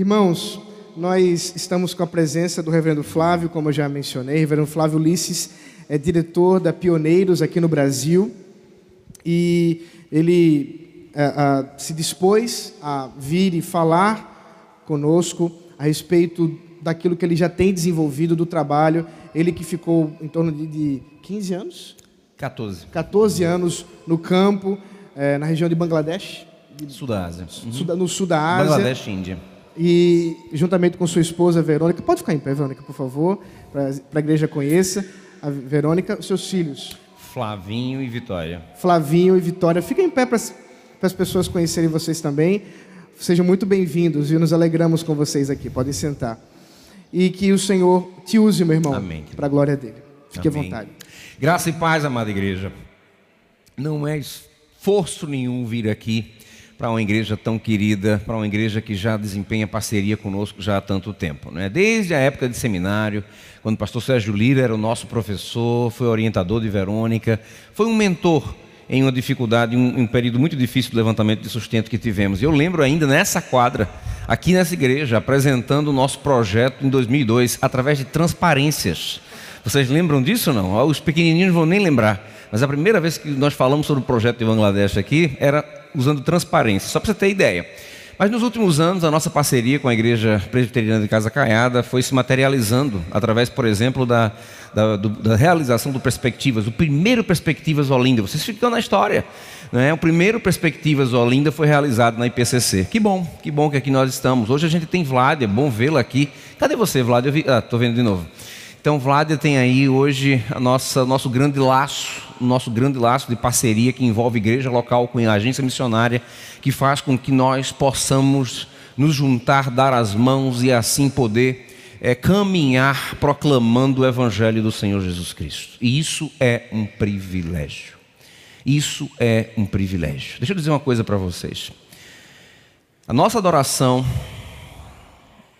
Irmãos, nós estamos com a presença do reverendo Flávio, como eu já mencionei. O reverendo Flávio Ulisses é diretor da Pioneiros aqui no Brasil e ele é, se dispôs a vir e falar conosco a respeito daquilo que ele já tem desenvolvido do trabalho. Ele que ficou em torno de, de 15 anos? 14. 14 anos no campo, é, na região de Bangladesh. Sul da Ásia. Uhum. No sul da Ásia. Bangladesh Índia. E juntamente com sua esposa Verônica, pode ficar em pé, Verônica, por favor, para a igreja conheça. A Verônica, seus filhos. Flavinho e Vitória. Flavinho e Vitória. Fiquem em pé para as pessoas conhecerem vocês também. Sejam muito bem-vindos e nos alegramos com vocês aqui. Podem sentar. E que o Senhor te use, meu irmão, para a glória dele. Fique Amém. à vontade. Graça e paz, amada igreja. Não é esforço nenhum vir aqui para uma igreja tão querida, para uma igreja que já desempenha parceria conosco já há tanto tempo. Né? Desde a época de seminário, quando o pastor Sérgio Lira era o nosso professor, foi orientador de Verônica, foi um mentor em uma dificuldade, um, um período muito difícil do levantamento de sustento que tivemos. Eu lembro ainda nessa quadra, aqui nessa igreja, apresentando o nosso projeto em 2002, através de transparências. Vocês lembram disso ou não? Os pequenininhos vão nem lembrar. Mas a primeira vez que nós falamos sobre o projeto de Bangladesh aqui era usando transparência, só para você ter ideia. Mas nos últimos anos, a nossa parceria com a Igreja Presbiteriana de Casa Caiada foi se materializando através, por exemplo, da, da, do, da realização do Perspectivas, o primeiro Perspectivas Olinda. Vocês ficam na história. Né? O primeiro Perspectivas Olinda foi realizado na IPCC. Que bom, que bom que aqui nós estamos. Hoje a gente tem Vlad, é bom vê-la aqui. Cadê você, Vlad? Vi... Ah, estou vendo de novo. Então, Vládia tem aí hoje a nossa nosso grande laço, nosso grande laço de parceria que envolve igreja local com a agência missionária, que faz com que nós possamos nos juntar, dar as mãos e assim poder é, caminhar proclamando o evangelho do Senhor Jesus Cristo. E isso é um privilégio. Isso é um privilégio. Deixa eu dizer uma coisa para vocês. A nossa adoração,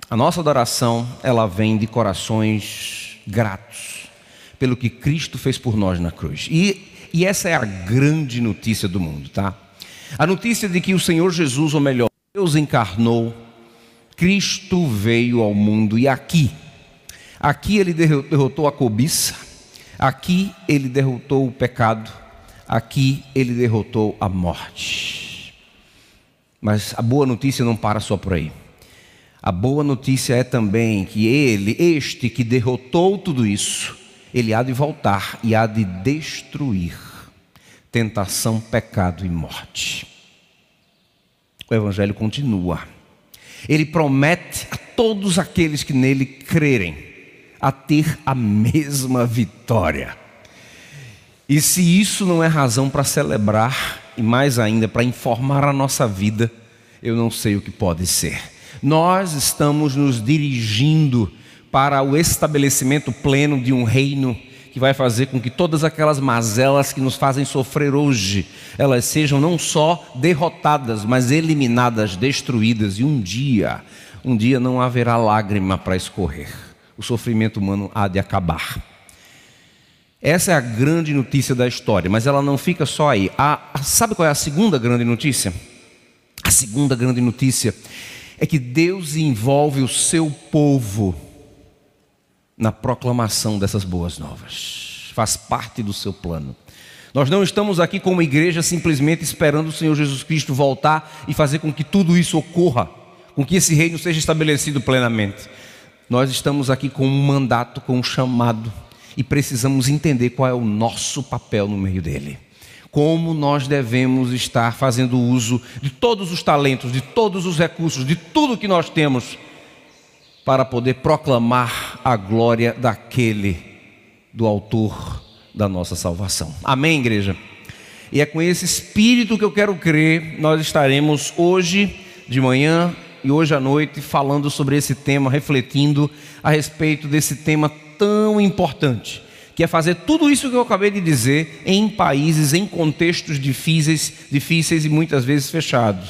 a nossa adoração, ela vem de corações gratos pelo que Cristo fez por nós na cruz. E, e essa é a grande notícia do mundo, tá? A notícia de que o Senhor Jesus, ou melhor, Deus encarnou, Cristo veio ao mundo e aqui, aqui ele derrotou a cobiça, aqui ele derrotou o pecado, aqui ele derrotou a morte. Mas a boa notícia não para só por aí. A boa notícia é também que ele, este que derrotou tudo isso, ele há de voltar e há de destruir tentação, pecado e morte. O evangelho continua. Ele promete a todos aqueles que nele crerem a ter a mesma vitória. E se isso não é razão para celebrar e mais ainda para informar a nossa vida, eu não sei o que pode ser nós estamos nos dirigindo para o estabelecimento pleno de um reino que vai fazer com que todas aquelas mazelas que nos fazem sofrer hoje, elas sejam não só derrotadas, mas eliminadas, destruídas, e um dia, um dia não haverá lágrima para escorrer. O sofrimento humano há de acabar. Essa é a grande notícia da história, mas ela não fica só aí. A, sabe qual é a segunda grande notícia? A segunda grande notícia é que Deus envolve o seu povo na proclamação dessas boas novas. Faz parte do seu plano. Nós não estamos aqui como igreja simplesmente esperando o Senhor Jesus Cristo voltar e fazer com que tudo isso ocorra, com que esse reino seja estabelecido plenamente. Nós estamos aqui com um mandato, com um chamado e precisamos entender qual é o nosso papel no meio dele como nós devemos estar fazendo uso de todos os talentos, de todos os recursos, de tudo que nós temos, para poder proclamar a glória daquele, do Autor da nossa salvação. Amém, igreja? E é com esse espírito que eu quero crer, nós estaremos hoje de manhã e hoje à noite falando sobre esse tema, refletindo a respeito desse tema tão importante que é fazer tudo isso que eu acabei de dizer em países, em contextos difíceis, difíceis e muitas vezes fechados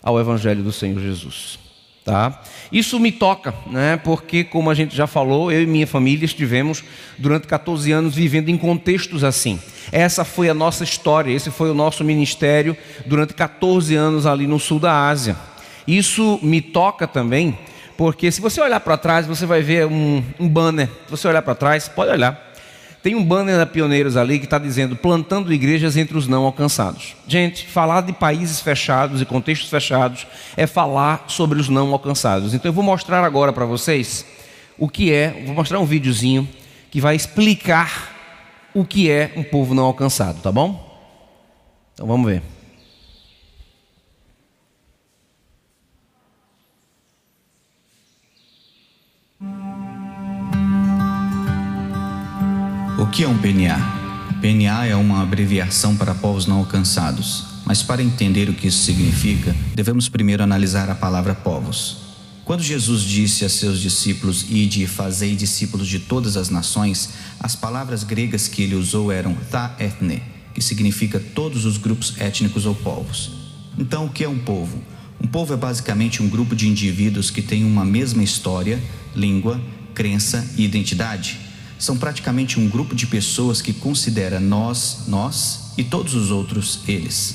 ao Evangelho do Senhor Jesus. Tá? Isso me toca, né? porque, como a gente já falou, eu e minha família estivemos durante 14 anos vivendo em contextos assim. Essa foi a nossa história, esse foi o nosso ministério durante 14 anos ali no sul da Ásia. Isso me toca também, porque se você olhar para trás, você vai ver um, um banner. Se você olhar para trás, pode olhar. Tem um banner da Pioneiros ali que está dizendo plantando igrejas entre os não alcançados. Gente, falar de países fechados e contextos fechados é falar sobre os não alcançados. Então eu vou mostrar agora para vocês o que é, vou mostrar um videozinho que vai explicar o que é um povo não alcançado, tá bom? Então vamos ver. Que é um PNA? PNA é uma abreviação para povos não alcançados, mas para entender o que isso significa, devemos primeiro analisar a palavra povos. Quando Jesus disse a seus discípulos: Ide e fazei discípulos de todas as nações, as palavras gregas que ele usou eram tha ethne, que significa todos os grupos étnicos ou povos. Então, o que é um povo? Um povo é basicamente um grupo de indivíduos que têm uma mesma história, língua, crença e identidade são praticamente um grupo de pessoas que considera nós, nós e todos os outros eles.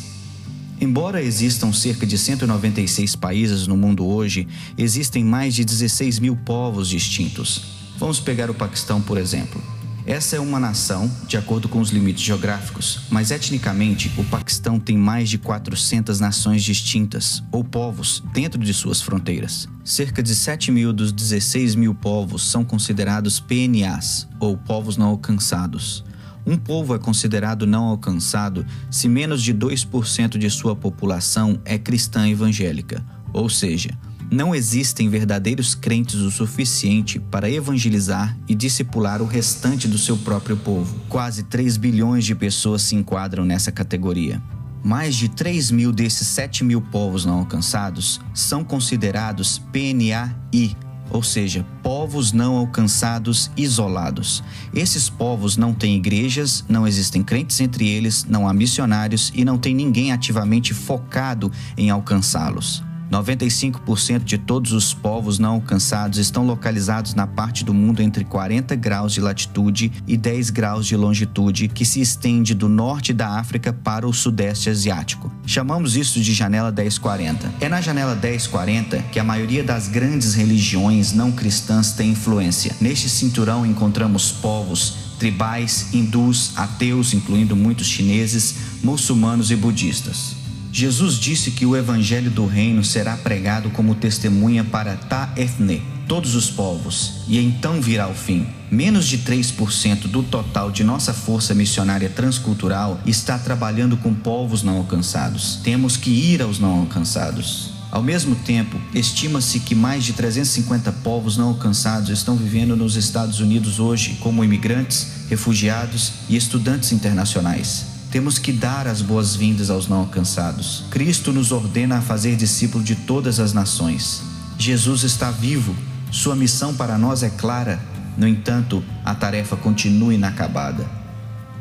Embora existam cerca de 196 países no mundo hoje, existem mais de 16 mil povos distintos. Vamos pegar o Paquistão, por exemplo. Essa é uma nação, de acordo com os limites geográficos, mas etnicamente o Paquistão tem mais de 400 nações distintas, ou povos, dentro de suas fronteiras. Cerca de 7 mil dos 16 mil povos são considerados PNAs, ou povos não alcançados. Um povo é considerado não alcançado se menos de 2% de sua população é cristã evangélica, ou seja, não existem verdadeiros crentes o suficiente para evangelizar e discipular o restante do seu próprio povo. Quase 3 bilhões de pessoas se enquadram nessa categoria. Mais de 3 mil desses 7 mil povos não alcançados são considerados PNAI, ou seja, povos não alcançados isolados. Esses povos não têm igrejas, não existem crentes entre eles, não há missionários e não tem ninguém ativamente focado em alcançá-los. 95% de todos os povos não alcançados estão localizados na parte do mundo entre 40 graus de latitude e 10 graus de longitude, que se estende do norte da África para o sudeste asiático. Chamamos isso de janela 1040. É na janela 1040 que a maioria das grandes religiões não cristãs tem influência. Neste cinturão encontramos povos tribais, hindus, ateus, incluindo muitos chineses, muçulmanos e budistas. Jesus disse que o evangelho do reino será pregado como testemunha para Taefne, todos os povos, e então virá o fim. Menos de 3% do total de nossa força missionária transcultural está trabalhando com povos não alcançados. Temos que ir aos não alcançados. Ao mesmo tempo, estima-se que mais de 350 povos não alcançados estão vivendo nos Estados Unidos hoje como imigrantes, refugiados e estudantes internacionais. Temos que dar as boas-vindas aos não alcançados. Cristo nos ordena a fazer discípulo de todas as nações. Jesus está vivo, sua missão para nós é clara, no entanto, a tarefa continua inacabada.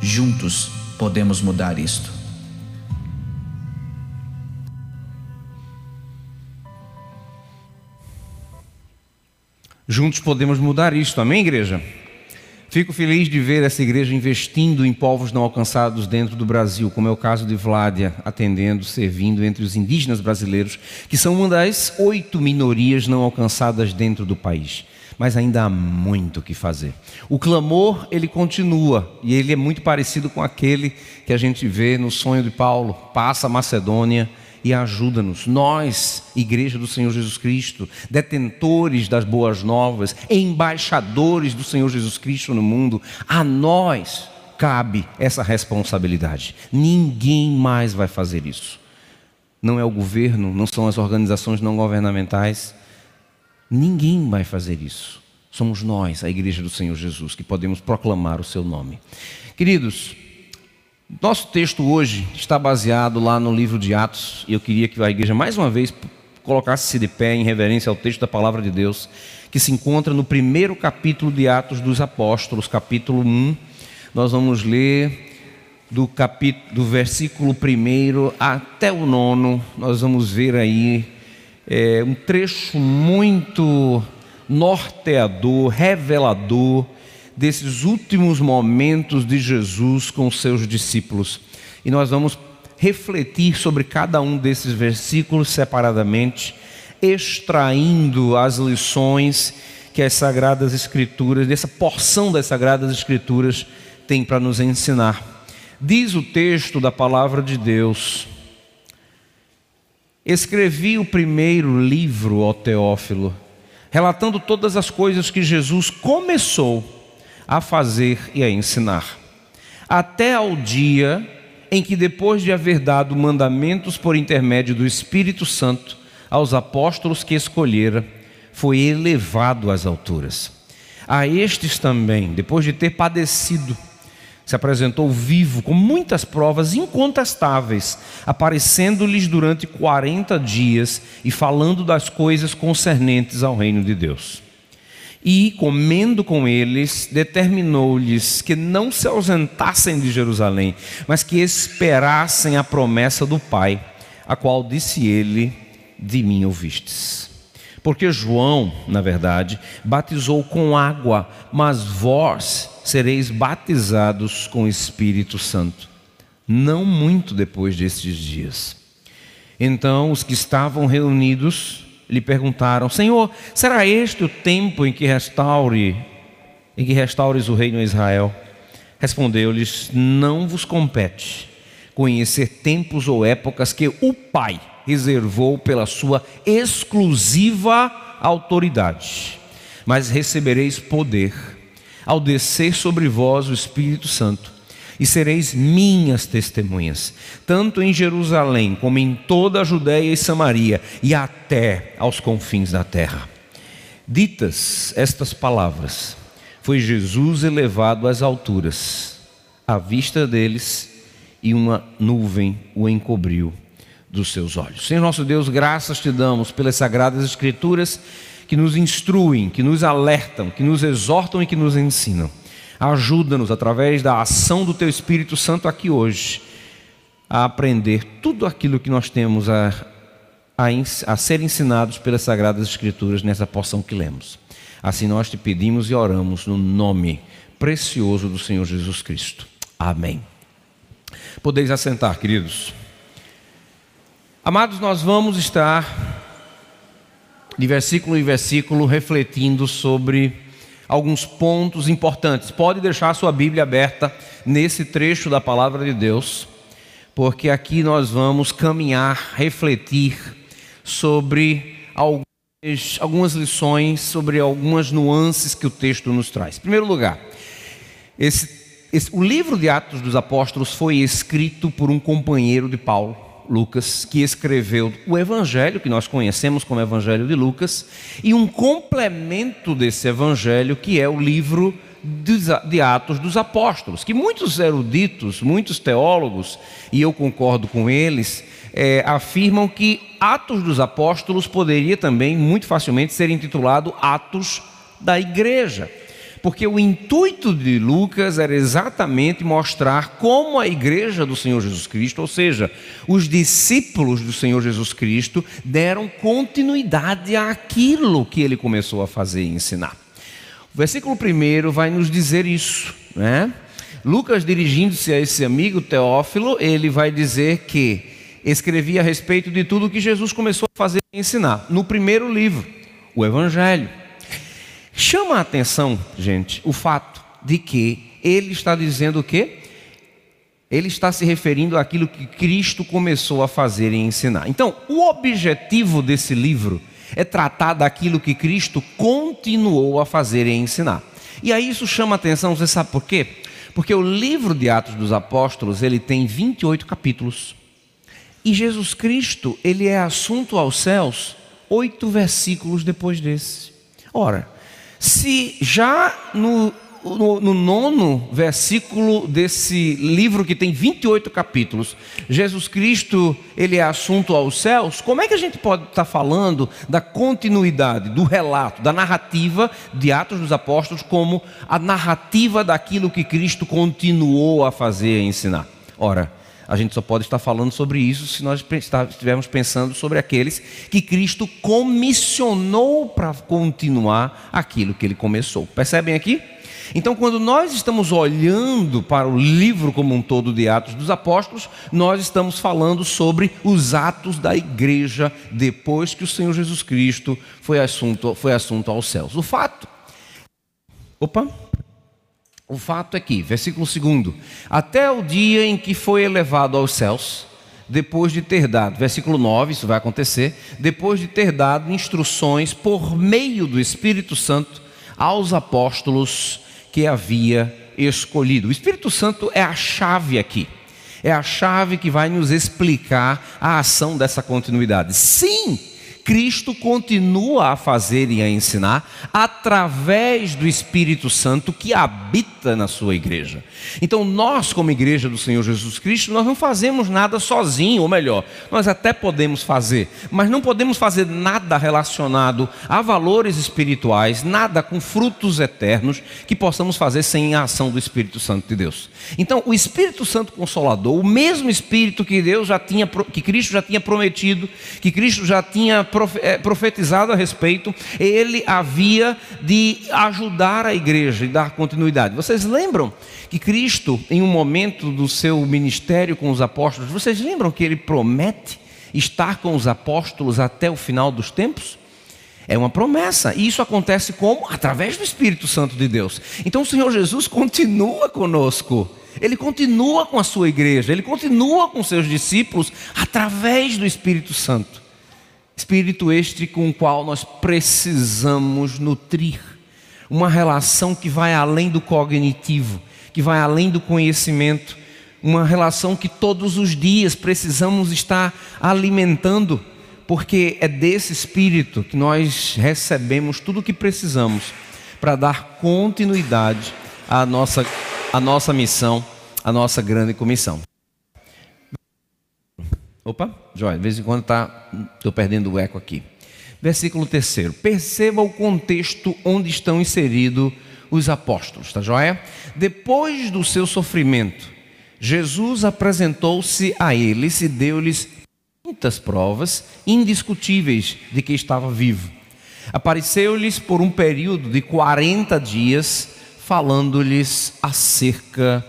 Juntos podemos mudar isto. Juntos podemos mudar isto, amém, igreja? Fico feliz de ver essa igreja investindo em povos não alcançados dentro do Brasil, como é o caso de Vládia, atendendo, servindo entre os indígenas brasileiros, que são uma das oito minorias não alcançadas dentro do país. Mas ainda há muito o que fazer. O clamor, ele continua, e ele é muito parecido com aquele que a gente vê no sonho de Paulo: passa a Macedônia e ajuda-nos. Nós, Igreja do Senhor Jesus Cristo, detentores das boas novas, embaixadores do Senhor Jesus Cristo no mundo, a nós cabe essa responsabilidade. Ninguém mais vai fazer isso. Não é o governo, não são as organizações não governamentais. Ninguém vai fazer isso. Somos nós, a Igreja do Senhor Jesus, que podemos proclamar o seu nome. Queridos, nosso texto hoje está baseado lá no livro de Atos, e eu queria que a igreja mais uma vez colocasse-se de pé em reverência ao texto da palavra de Deus, que se encontra no primeiro capítulo de Atos dos Apóstolos, capítulo 1. Nós vamos ler do, capítulo, do versículo 1 até o nono, nós vamos ver aí é, um trecho muito norteador, revelador desses últimos momentos de Jesus com seus discípulos. E nós vamos refletir sobre cada um desses versículos separadamente extraindo as lições que as Sagradas Escrituras, dessa porção das Sagradas Escrituras, tem para nos ensinar. Diz o texto da palavra de Deus: Escrevi o primeiro livro, ó Teófilo, relatando todas as coisas que Jesus começou a fazer e a ensinar, até ao dia em que, depois de haver dado mandamentos por intermédio do Espírito Santo aos apóstolos que escolhera, foi elevado às alturas. A estes também, depois de ter padecido, se apresentou vivo, com muitas provas incontestáveis, aparecendo-lhes durante 40 dias e falando das coisas concernentes ao reino de Deus. E, comendo com eles, determinou-lhes que não se ausentassem de Jerusalém, mas que esperassem a promessa do Pai, a qual disse ele: De mim ouvistes. Porque João, na verdade, batizou com água, mas vós sereis batizados com o Espírito Santo, não muito depois destes dias. Então os que estavam reunidos lhe perguntaram: Senhor, será este o tempo em que restaure, em que restaures o reino a Israel? Respondeu-lhes: Não vos compete conhecer tempos ou épocas que o Pai reservou pela sua exclusiva autoridade. Mas recebereis poder ao descer sobre vós o Espírito Santo, e sereis minhas testemunhas, tanto em Jerusalém como em toda a Judéia e Samaria e até aos confins da terra. Ditas estas palavras, foi Jesus elevado às alturas, à vista deles, e uma nuvem o encobriu dos seus olhos. Senhor nosso Deus, graças te damos pelas sagradas Escrituras que nos instruem, que nos alertam, que nos exortam e que nos ensinam. Ajuda-nos, através da ação do Teu Espírito Santo aqui hoje, a aprender tudo aquilo que nós temos a, a, a ser ensinados pelas Sagradas Escrituras nessa porção que lemos. Assim nós te pedimos e oramos no nome precioso do Senhor Jesus Cristo. Amém. Podeis assentar, queridos. Amados, nós vamos estar de versículo em versículo refletindo sobre alguns pontos importantes. Pode deixar a sua Bíblia aberta nesse trecho da palavra de Deus, porque aqui nós vamos caminhar, refletir sobre algumas, algumas lições, sobre algumas nuances que o texto nos traz. Em primeiro lugar, esse, esse, o livro de Atos dos Apóstolos foi escrito por um companheiro de Paulo, Lucas, que escreveu o evangelho que nós conhecemos como Evangelho de Lucas, e um complemento desse evangelho que é o livro de Atos dos Apóstolos, que muitos eruditos, muitos teólogos, e eu concordo com eles, é, afirmam que Atos dos Apóstolos poderia também muito facilmente ser intitulado Atos da Igreja porque o intuito de Lucas era exatamente mostrar como a igreja do Senhor Jesus Cristo, ou seja, os discípulos do Senhor Jesus Cristo, deram continuidade àquilo que ele começou a fazer e ensinar. O versículo 1 vai nos dizer isso, né? Lucas, dirigindo-se a esse amigo Teófilo, ele vai dizer que escrevia a respeito de tudo que Jesus começou a fazer e ensinar, no primeiro livro, o Evangelho. Chama a atenção, gente, o fato de que ele está dizendo o quê? Ele está se referindo àquilo que Cristo começou a fazer e ensinar. Então, o objetivo desse livro é tratar daquilo que Cristo continuou a fazer e ensinar. E aí isso chama a atenção, você sabe por quê? Porque o livro de Atos dos Apóstolos, ele tem 28 capítulos. E Jesus Cristo, ele é assunto aos céus oito versículos depois desse. Ora, se já no, no, no, nono versículo desse livro que tem 28 capítulos, Jesus Cristo ele é assunto aos céus, como é que a gente pode estar falando da continuidade, do relato, da narrativa de Atos dos Apóstolos como a narrativa daquilo que Cristo continuou a fazer e ensinar? Ora, a gente só pode estar falando sobre isso se nós estivermos pensando sobre aqueles que Cristo comissionou para continuar aquilo que ele começou. Percebem aqui? Então, quando nós estamos olhando para o livro como um todo de Atos dos Apóstolos, nós estamos falando sobre os atos da igreja depois que o Senhor Jesus Cristo foi assunto, foi assunto aos céus. O fato. Opa! O fato é que, versículo 2: Até o dia em que foi elevado aos céus, depois de ter dado, versículo 9, isso vai acontecer, depois de ter dado instruções por meio do Espírito Santo aos apóstolos que havia escolhido. O Espírito Santo é a chave aqui. É a chave que vai nos explicar a ação dessa continuidade. Sim, Cristo continua a fazer e a ensinar através do Espírito Santo que habita na sua igreja. Então, nós, como igreja do Senhor Jesus Cristo, nós não fazemos nada sozinho, ou melhor, nós até podemos fazer, mas não podemos fazer nada relacionado a valores espirituais, nada com frutos eternos que possamos fazer sem a ação do Espírito Santo de Deus. Então, o Espírito Santo Consolador, o mesmo Espírito que Deus já tinha, que Cristo já tinha prometido, que Cristo já tinha profetizado a respeito, ele havia de ajudar a igreja e dar continuidade. Vocês lembram que Cristo, em um momento do seu ministério com os apóstolos, vocês lembram que ele promete estar com os apóstolos até o final dos tempos? É uma promessa. E isso acontece como? Através do Espírito Santo de Deus. Então o Senhor Jesus continua conosco. Ele continua com a sua igreja, ele continua com seus discípulos através do Espírito Santo. Espírito este com o qual nós precisamos nutrir uma relação que vai além do cognitivo, que vai além do conhecimento, uma relação que todos os dias precisamos estar alimentando, porque é desse espírito que nós recebemos tudo o que precisamos para dar continuidade à nossa, à nossa missão, à nossa grande comissão. Opa, joia, de vez em quando tá, estou perdendo o eco aqui. Versículo 3. Perceba o contexto onde estão inseridos os apóstolos, tá joia? Depois do seu sofrimento, Jesus apresentou-se a eles e deu-lhes muitas provas indiscutíveis de que estava vivo. Apareceu-lhes por um período de 40 dias, falando-lhes acerca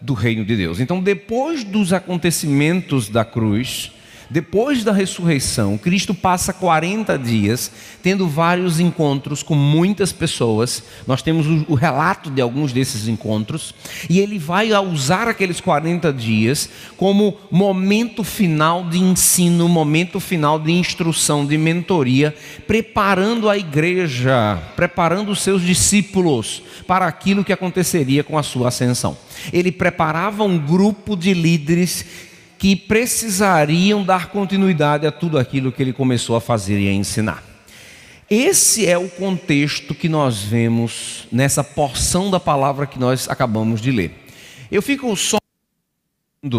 do reino de Deus. Então, depois dos acontecimentos da cruz, depois da ressurreição, Cristo passa 40 dias tendo vários encontros com muitas pessoas. Nós temos o, relato de alguns desses encontros. E ele vai usar aqueles 40 dias como momento final de ensino, momento final de instrução, de mentoria, preparando a igreja, preparando os seus discípulos para aquilo que aconteceria com a sua ascensão. Ele preparava um grupo de líderes que precisariam dar continuidade a tudo aquilo que ele começou a fazer e a ensinar. Esse é o contexto que nós vemos nessa porção da palavra que nós acabamos de ler. Eu fico só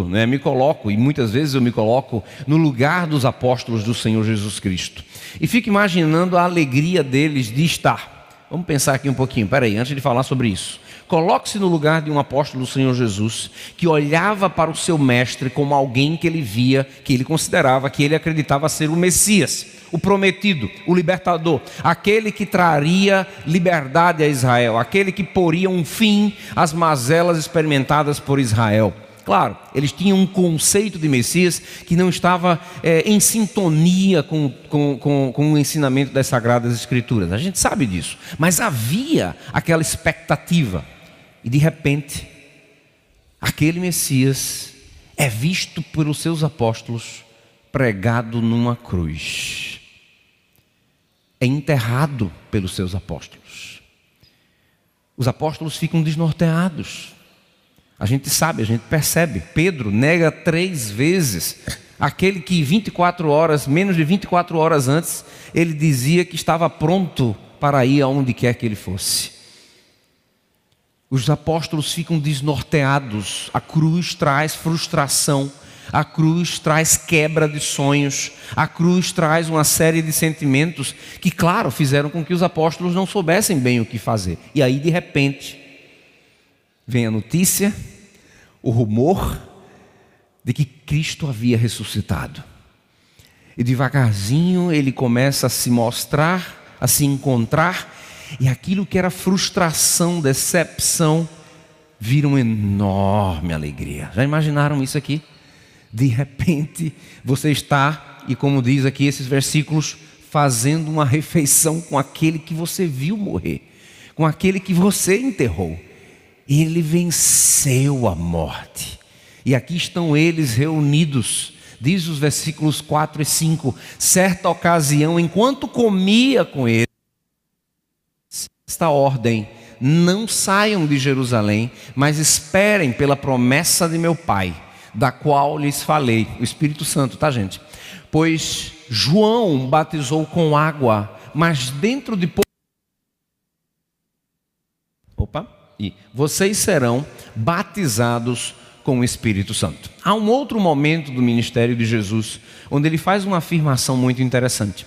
né, me coloco, e muitas vezes eu me coloco no lugar dos apóstolos do Senhor Jesus Cristo. E fico imaginando a alegria deles de estar. Vamos pensar aqui um pouquinho, peraí, antes de falar sobre isso. Coloque-se no lugar de um apóstolo do Senhor Jesus, que olhava para o seu mestre como alguém que ele via, que ele considerava, que ele acreditava ser o Messias, o prometido, o libertador, aquele que traria liberdade a Israel, aquele que poria um fim às mazelas experimentadas por Israel. Claro, eles tinham um conceito de Messias que não estava é, em sintonia com, com, com, com, o ensinamento das Sagradas Escrituras. A gente sabe disso. Mas havia aquela expectativa. E de repente, aquele Messias é visto pelos seus apóstolos pregado numa cruz. É enterrado pelos seus apóstolos. Os apóstolos ficam desnorteados. A gente sabe, a gente percebe. Pedro nega três vezes aquele que 24 horas, menos de 24 horas antes, ele dizia que estava pronto para ir aonde quer que ele fosse. Os apóstolos ficam desnorteados, a cruz traz frustração, a cruz traz quebra de sonhos, a cruz traz uma série de sentimentos que, claro, fizeram com que os apóstolos não soubessem bem o que fazer. E aí, de repente, vem a notícia, o rumor de que Cristo havia ressuscitado. E devagarzinho ele começa a se mostrar, a se encontrar E aquilo que era frustração, decepção, vira uma enorme alegria. Já imaginaram isso aqui? De repente, você está, e como diz aqui esses versículos, fazendo uma refeição com aquele que você viu morrer, com aquele que você enterrou. Ele venceu a morte. E aqui estão eles reunidos. Diz os versículos 4 e 5: certa ocasião, enquanto comia com ele, esta ordem: não saiam de Jerusalém, mas esperem pela promessa de meu Pai, da qual lhes falei, o Espírito Santo, tá, gente? Pois João batizou com água, mas dentro de pouco. Opa! E vocês serão batizados com o Espírito Santo. Há um outro momento do ministério de Jesus onde ele faz uma afirmação muito interessante,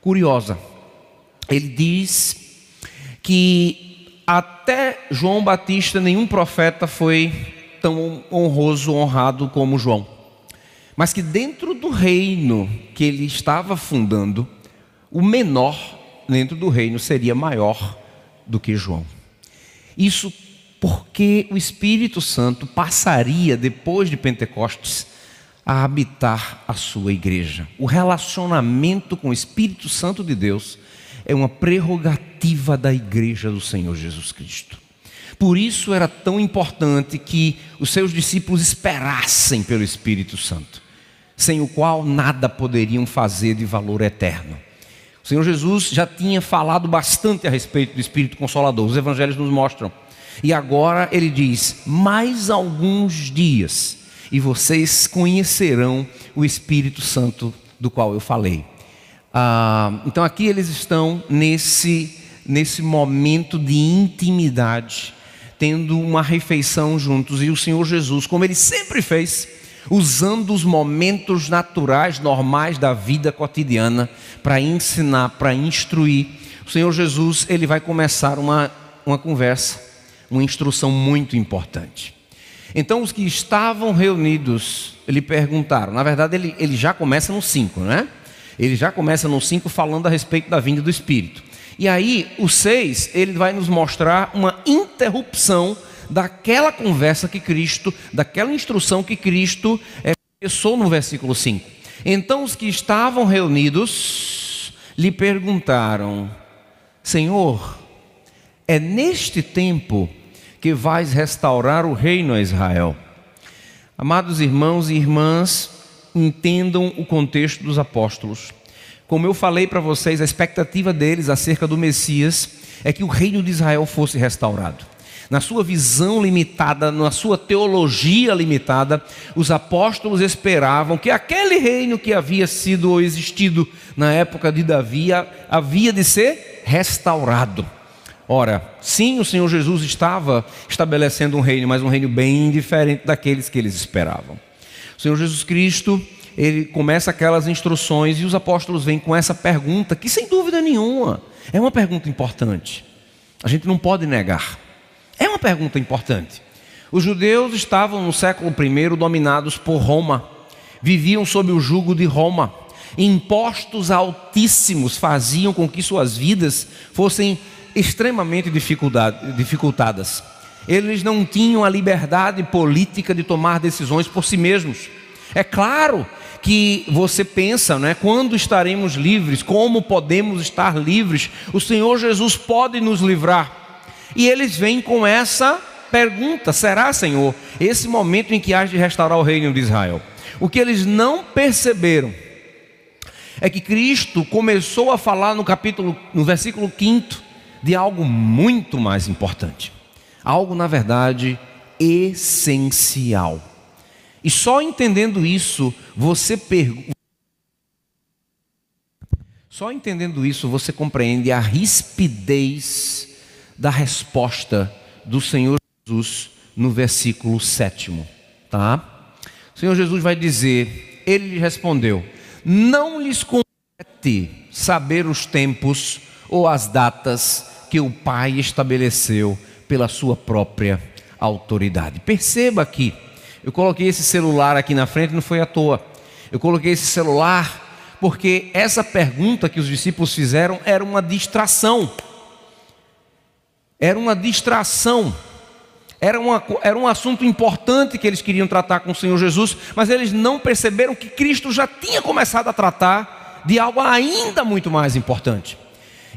curiosa. Ele diz que até João Batista nenhum profeta foi tão honroso, honrado como João. Mas que dentro do reino que ele estava fundando, o menor dentro do reino seria maior do que João. Isso porque o Espírito Santo passaria depois de Pentecostes a habitar a sua igreja. O relacionamento com o Espírito Santo de Deus é uma prerrogativa da igreja do Senhor Jesus Cristo. Por isso era tão importante que os seus discípulos esperassem pelo Espírito Santo, sem o qual nada poderiam fazer de valor eterno. O Senhor Jesus já tinha falado bastante a respeito do Espírito Consolador, os evangelhos nos mostram. E agora ele diz: mais alguns dias, e vocês conhecerão o Espírito Santo do qual eu falei. Ah, então aqui eles estão nesse, nesse momento de intimidade, tendo uma refeição juntos, e o Senhor Jesus, como ele sempre fez, usando os momentos naturais, normais da vida cotidiana, para ensinar, para instruir. O Senhor Jesus, ele vai começar uma, uma conversa, uma instrução muito importante. Então, os que estavam reunidos lhe perguntaram, na verdade, ele, ele já começa no 5, né? Ele já começa no 5 falando a respeito da vinda do Espírito. E aí, o 6, ele vai nos mostrar uma interrupção daquela conversa que Cristo, daquela instrução que Cristo é, começou no versículo 5. Então, os que estavam reunidos lhe perguntaram: Senhor, é neste tempo que vais restaurar o reino a Israel? Amados irmãos e irmãs, entendam o contexto dos apóstolos. Como eu falei para vocês, a expectativa deles acerca do Messias é que o reino de Israel fosse restaurado. Na sua visão limitada, na sua teologia limitada, os apóstolos esperavam que aquele reino que havia sido ou existido na época de Davi havia de ser restaurado. Ora, sim, o Senhor Jesus estava estabelecendo um reino, mas um reino bem diferente daqueles que eles esperavam. O Senhor Jesus Cristo, ele começa aquelas instruções e os apóstolos vêm com essa pergunta, que sem dúvida nenhuma é uma pergunta importante. A gente não pode negar. É uma pergunta importante. Os judeus estavam no século I dominados por Roma, viviam sob o jugo de Roma. Impostos altíssimos faziam com que suas vidas fossem extremamente dificultadas eles não tinham a liberdade política de tomar decisões por si mesmos. É claro que você pensa, né, quando estaremos livres, como podemos estar livres? O Senhor Jesus pode nos livrar. E eles vêm com essa pergunta: será, Senhor, esse momento em que há de restaurar o reino de Israel? O que eles não perceberam é que Cristo começou a falar no capítulo, no versículo 5 de algo muito mais importante. Algo, na verdade, essencial. E só entendendo isso, você pergunta. Só entendendo isso, você compreende a rispidez da resposta do Senhor Jesus no versículo 7. Tá? O Senhor Jesus vai dizer: Ele lhe respondeu: Não lhes compete saber os tempos ou as datas que o Pai estabeleceu pela sua própria autoridade. Perceba aqui, eu coloquei esse celular aqui na frente, não foi à toa. Eu coloquei esse celular porque essa pergunta que os discípulos fizeram era uma distração. era uma distração, era, uma, era um assunto importante que eles queriam tratar com o Senhor Jesus, mas eles não perceberam que Cristo já tinha começado a tratar de algo ainda muito mais importante.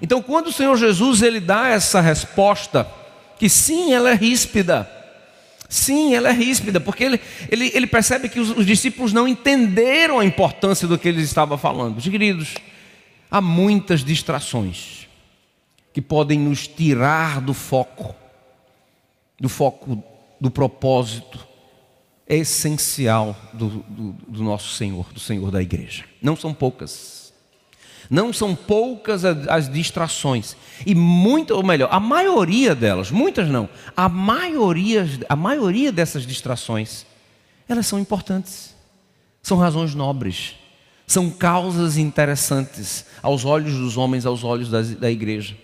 Então, quando o Senhor Jesus ele dá essa resposta, que sim, ela é ríspida, sim, ela é ríspida, porque ele, ele, ele percebe que os, os discípulos não entenderam a importância do que eles estavam falando. Queridos, há muitas distrações que podem nos tirar do foco, do foco do propósito essencial do, do, do nosso Senhor, do Senhor da igreja. Não são poucas. Não são poucas as distrações. E muito, ou melhor, a maioria delas, muitas não, a maioria, a maioria dessas distrações, elas são importantes. São razões nobres. São causas interessantes aos olhos dos homens, aos olhos da, da igreja.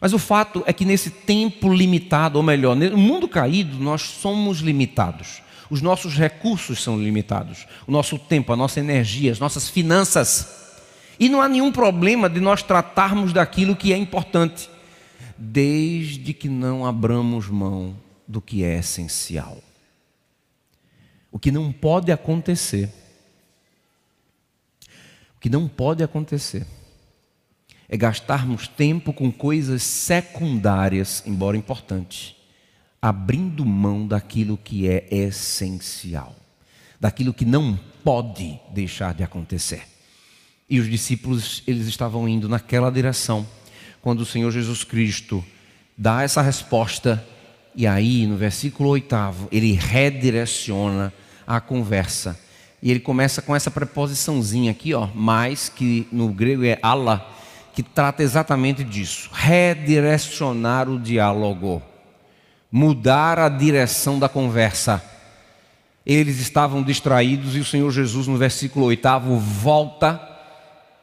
Mas o fato é que nesse tempo limitado, ou melhor, no mundo caído, nós somos limitados. Os nossos recursos são limitados. O nosso tempo, a nossa energia, as nossas finanças e não há nenhum problema de nós tratarmos daquilo que é importante, desde que não abramos mão do que é essencial. O que não pode acontecer, o que não pode acontecer, é gastarmos tempo com coisas secundárias, embora importantes, abrindo mão daquilo que é essencial, daquilo que não pode deixar de acontecer. E os discípulos, eles estavam indo naquela direção. Quando o Senhor Jesus Cristo dá essa resposta, e aí no versículo oitavo, ele redireciona a conversa. E ele começa com essa preposiçãozinha aqui, ó, mais que no grego é ala, que trata exatamente disso. Redirecionar o diálogo. Mudar a direção da conversa. Eles estavam distraídos e o Senhor Jesus, no versículo oitavo, volta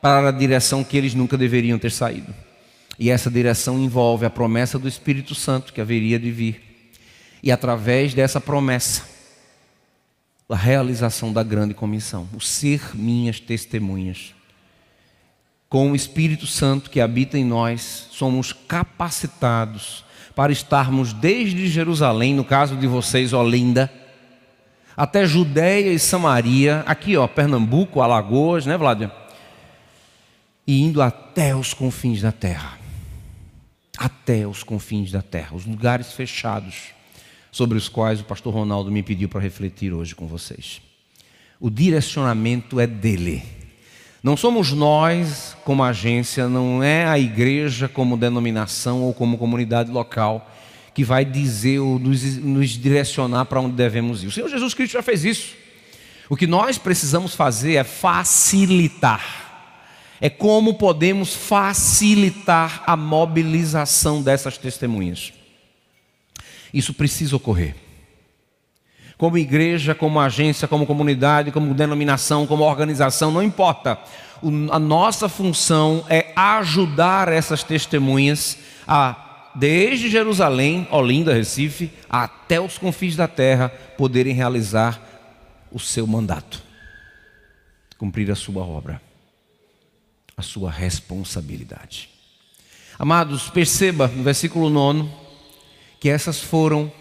para a direção que eles nunca deveriam ter saído. E essa direção envolve a promessa do Espírito Santo que haveria de vir. E através dessa promessa, a realização da grande comissão, o ser minhas testemunhas. Com o Espírito Santo que habita em nós, somos capacitados para estarmos desde Jerusalém, no caso de vocês, Olinda, até Judéia e Samaria, aqui ó, Pernambuco, Alagoas, né, Vládia? E indo até os confins da terra. Até os confins da terra, os lugares fechados sobre os quais o pastor Ronaldo me pediu para refletir hoje com vocês. O direcionamento é dele. Não somos nós como agência, não é a igreja como denominação ou como comunidade local que vai dizer ou nos, nos direcionar para onde devemos ir. O Senhor Jesus Cristo já fez isso. O que nós precisamos fazer é facilitar é como podemos facilitar a mobilização dessas testemunhas. Isso precisa ocorrer. Como igreja, como agência, como comunidade, como denominação, como organização, não importa. a nossa função é ajudar essas testemunhas a, desde Jerusalém, Olinda, Recife, até os confins da terra, poderem realizar o seu mandato, cumprir a sua obra a sua responsabilidade. Amados, perceba no versículo 9 que essas foram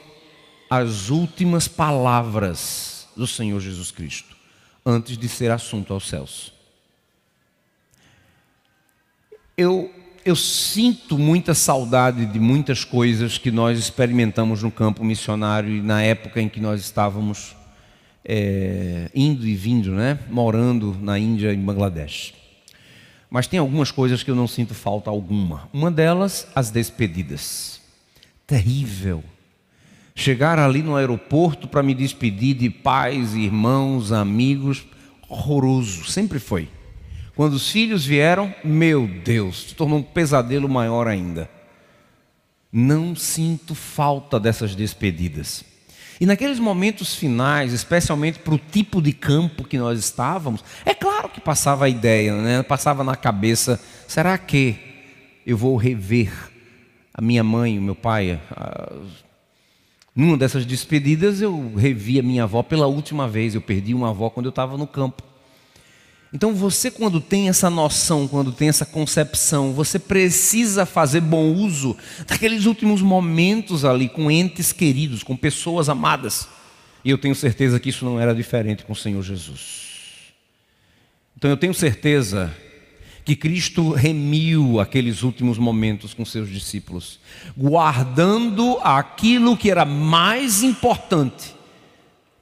as últimas palavras do Senhor Jesus Cristo antes de ser assunto aos céus. Eu, eu sinto muita saudade de muitas coisas que nós experimentamos no campo missionário e na época em que nós estávamos é, indo e vindo, né? morando na Índia e Bangladesh. Mas tem algumas coisas que eu não sinto falta alguma. Uma delas, as despedidas. Terrível. Chegar ali no aeroporto para me despedir de pais, irmãos, amigos, horroroso, sempre foi. Quando os filhos vieram, meu Deus, se tornou um pesadelo maior ainda. Não sinto falta dessas despedidas. E naqueles momentos finais, especialmente para o tipo de campo que nós estávamos, é que passava a ideia, né? passava na cabeça: será que eu vou rever a minha mãe, o meu pai? Numa dessas despedidas, eu revi a minha avó pela última vez. Eu perdi uma avó quando eu estava no campo. Então você, quando tem essa noção, quando tem essa concepção, você precisa fazer bom uso daqueles últimos momentos ali com entes queridos, com pessoas amadas. E eu tenho certeza que isso não era diferente com o Senhor Jesus. Então eu tenho certeza que Cristo remiu aqueles últimos momentos com seus discípulos, guardando aquilo que era mais importante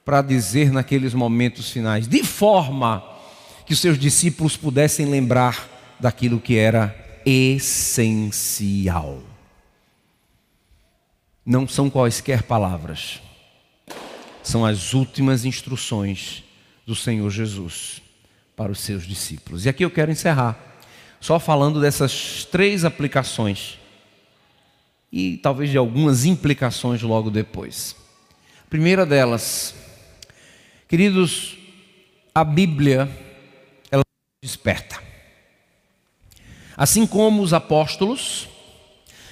para dizer naqueles momentos finais, de forma que os seus discípulos pudessem lembrar daquilo que era essencial. Não são quaisquer palavras, são as últimas instruções do Senhor Jesus para os seus discípulos. E aqui eu quero encerrar, só falando dessas três aplicações e talvez de algumas implicações logo depois. A primeira delas, queridos, a Bíblia ela desperta. Assim como os apóstolos,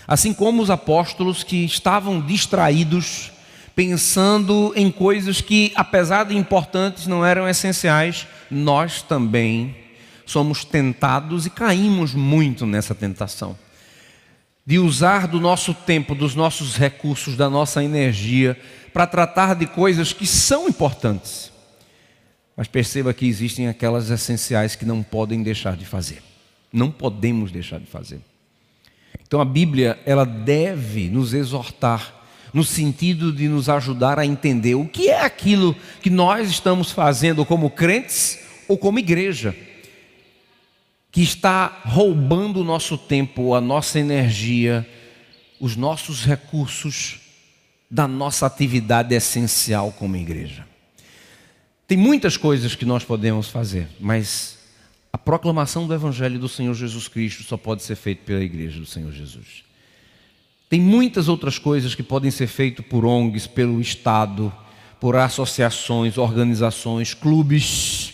assim como os apóstolos que estavam distraídos pensando em coisas que, apesar de importantes, não eram essenciais, nós também somos tentados e caímos muito nessa tentação. De usar do nosso tempo, dos nossos recursos, da nossa energia, para tratar de coisas que são importantes. Mas perceba que existem aquelas essenciais que não podem deixar de fazer. Não podemos deixar de fazer. Então a Bíblia, ela deve nos exortar no sentido de nos ajudar a entender o que é aquilo que nós estamos fazendo como crentes ou como igreja, que está roubando o nosso tempo, a nossa energia, os nossos recursos da nossa atividade essencial como igreja. Tem muitas coisas que nós podemos fazer, mas a proclamação do Evangelho do Senhor Jesus Cristo só pode ser feita pela igreja do Senhor Jesus. Tem muitas outras coisas que podem ser feitas por ONGs, pelo Estado, por associações, organizações, clubes.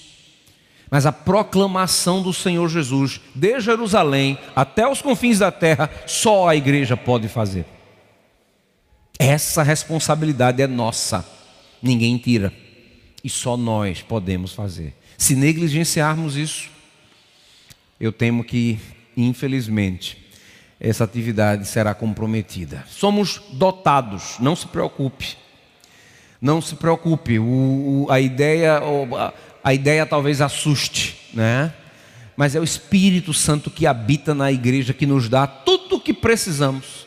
Mas a proclamação do Senhor Jesus, de Jerusalém até os confins da terra, só a igreja pode fazer. Essa responsabilidade é nossa, ninguém tira, e só nós podemos fazer. Se negligenciarmos isso, eu temo que, infelizmente, essa atividade será comprometida. Somos dotados, não se preocupe. Não se preocupe, o, a, ideia, a ideia talvez assuste, né? mas é o Espírito Santo que habita na igreja que nos dá tudo o que precisamos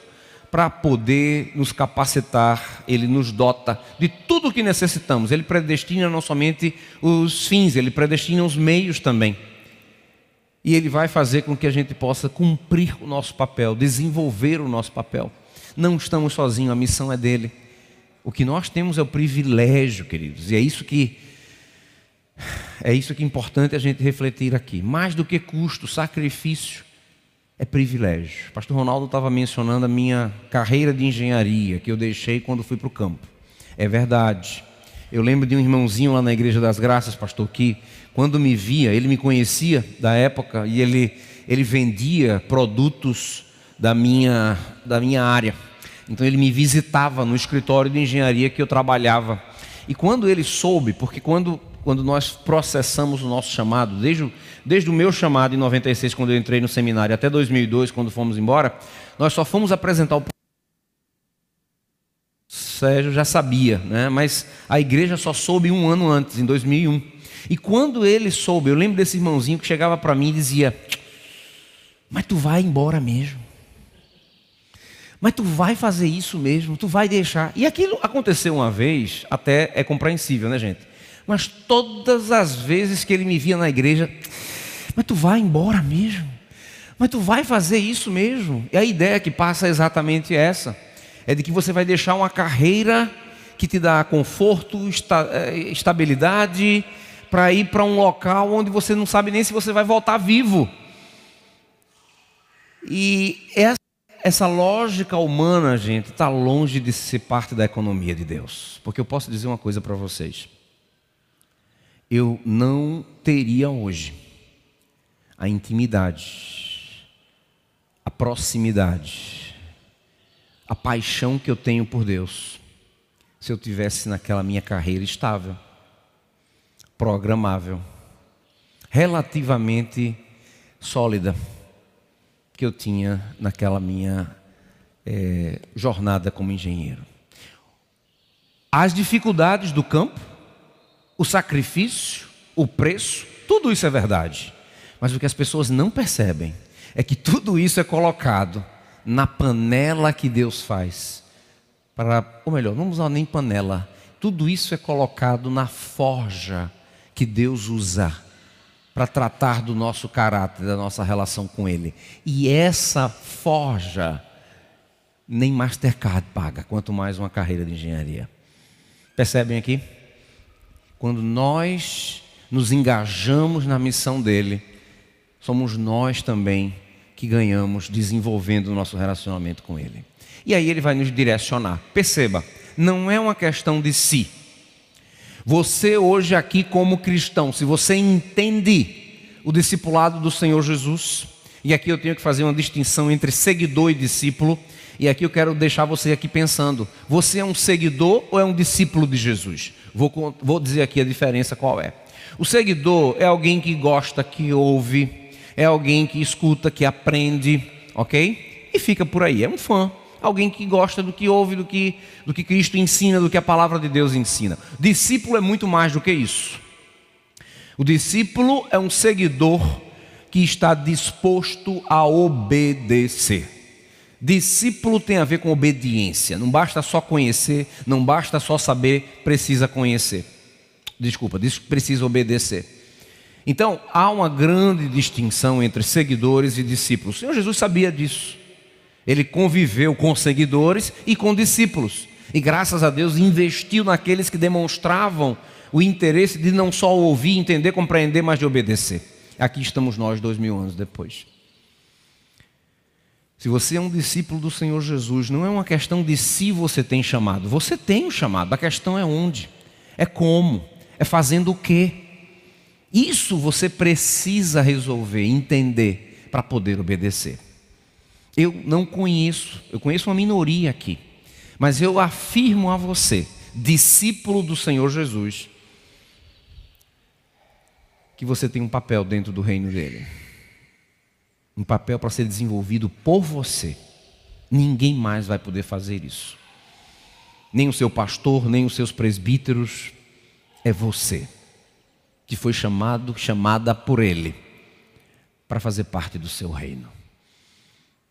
para poder nos capacitar, Ele nos dota de tudo o que necessitamos. Ele predestina não somente os fins, Ele predestina os meios também. E Ele vai fazer com que a gente possa cumprir o nosso papel, desenvolver o nosso papel. Não estamos sozinhos, a missão é dele. O que nós temos é o privilégio, queridos, e é isso que é isso que é importante a gente refletir aqui. Mais do que custo, sacrifício é privilégio. Pastor Ronaldo estava mencionando a minha carreira de engenharia que eu deixei quando fui para o campo. É verdade. Eu lembro de um irmãozinho lá na Igreja das Graças, pastor, que quando me via, ele me conhecia da época e ele, ele vendia produtos da minha, da minha área. Então ele me visitava no escritório de engenharia que eu trabalhava. E quando ele soube, porque quando, quando nós processamos o nosso chamado, desde, desde o meu chamado em 96, quando eu entrei no seminário, até 2002, quando fomos embora, nós só fomos apresentar o Sérgio já sabia, né? mas a igreja só soube um ano antes, em 2001. E quando ele soube, eu lembro desse irmãozinho que chegava para mim e dizia: Mas tu vai embora mesmo. Mas tu vai fazer isso mesmo, tu vai deixar. E aquilo aconteceu uma vez, até é compreensível, né, gente? Mas todas as vezes que ele me via na igreja, mas tu vai embora mesmo? Mas tu vai fazer isso mesmo? E a ideia que passa é exatamente essa: é de que você vai deixar uma carreira que te dá conforto, eh, estabilidade, para ir para um local onde você não sabe nem se você vai voltar vivo. E essa, essa lógica humana, gente, está longe de ser parte da economia de Deus. Porque eu posso dizer uma coisa para vocês. Eu não teria hoje a intimidade, a proximidade, a paixão que eu tenho por Deus, se eu tivesse naquela minha carreira estável programável, relativamente sólida que eu tinha naquela minha é, jornada como engenheiro. As dificuldades do campo, o sacrifício, o preço, tudo isso é verdade. Mas o que as pessoas não percebem é que tudo isso é colocado na panela que Deus faz. Para, ou melhor, não vamos usar nem panela. Tudo isso é colocado na forja que Deus usa para tratar do nosso caráter, da nossa relação com Ele. E essa forja nem Mastercard paga, quanto mais uma carreira de engenharia. Percebem aqui? Quando nós nos engajamos na missão dele, somos nós também que ganhamos desenvolvendo o nosso relacionamento com ele. E aí ele vai nos direcionar. Perceba, não é uma questão de si. Você hoje aqui como cristão, se você entende o discipulado do Senhor Jesus, e aqui eu tenho que fazer uma distinção entre seguidor e discípulo, e aqui eu quero deixar você aqui pensando: você é um seguidor ou é um discípulo de Jesus? Vou, vou dizer aqui a diferença qual é. O seguidor é alguém que gosta, que ouve, é alguém que escuta, que aprende, ok? E fica por aí, é um fã alguém que gosta do que ouve, do que, do que Cristo ensina, do que a palavra de Deus ensina. Discípulo é muito mais do que isso. O discípulo é um seguidor que está disposto a obedecer. Discípulo tem a ver com obediência. Não basta só conhecer, não basta só saber, precisa conhecer. Desculpa, precisa obedecer. Então, há uma grande distinção entre seguidores e discípulos. O Senhor Jesus sabia disso. Ele conviveu com seguidores e com discípulos. E graças a Deus investiu naqueles que demonstravam o interesse de não só ouvir, entender, compreender, mas de obedecer. Aqui estamos nós, dois mil anos depois. Se você é um discípulo do Senhor Jesus, não é uma questão de se você tem chamado. Você tem o um chamado. A questão é onde, é como, é fazendo o quê. Isso você precisa resolver, entender, para poder obedecer. Eu não conheço, eu conheço uma minoria aqui, mas eu afirmo a você, discípulo do Senhor Jesus, que você tem um papel dentro do reino dele. Um papel para ser desenvolvido por você. Ninguém mais vai poder fazer isso. Nem o seu pastor, nem os seus presbíteros. É você que foi chamado, chamada por ele, para fazer parte do seu reino.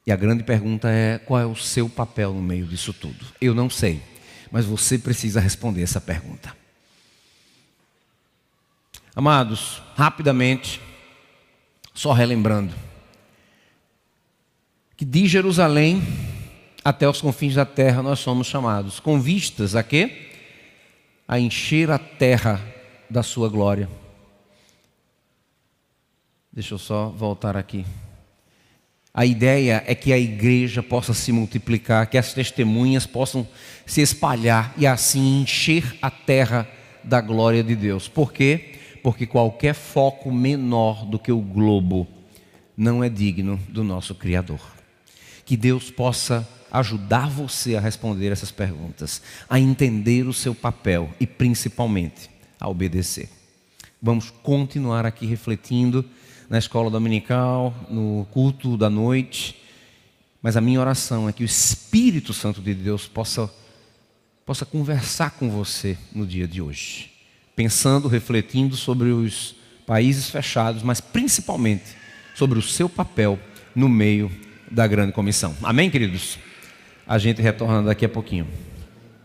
E a grande pergunta é: qual é o seu papel no meio disso tudo? Eu não sei, mas você precisa responder essa pergunta. Amados, rapidamente, só relembrando, que de Jerusalém até os confins da terra nós somos chamados, com vistas a quê? A encher a terra da sua glória. Deixa eu só voltar aqui. A ideia é que a igreja possa se multiplicar, que as testemunhas possam se espalhar e assim encher a terra da glória de Deus. Por quê? Porque qualquer foco menor do que o globo não é digno do nosso Criador. Que Deus possa ajudar você a responder essas perguntas, a entender o seu papel e principalmente a obedecer. Vamos continuar aqui refletindo na escola dominical, no culto da noite. Mas a minha oração é que o Espírito Santo de Deus possa, possa conversar com você no dia de hoje, pensando, refletindo sobre os países fechados, mas principalmente sobre o seu papel no meio da grande comissão. Amém, queridos? A gente retorna daqui a pouquinho.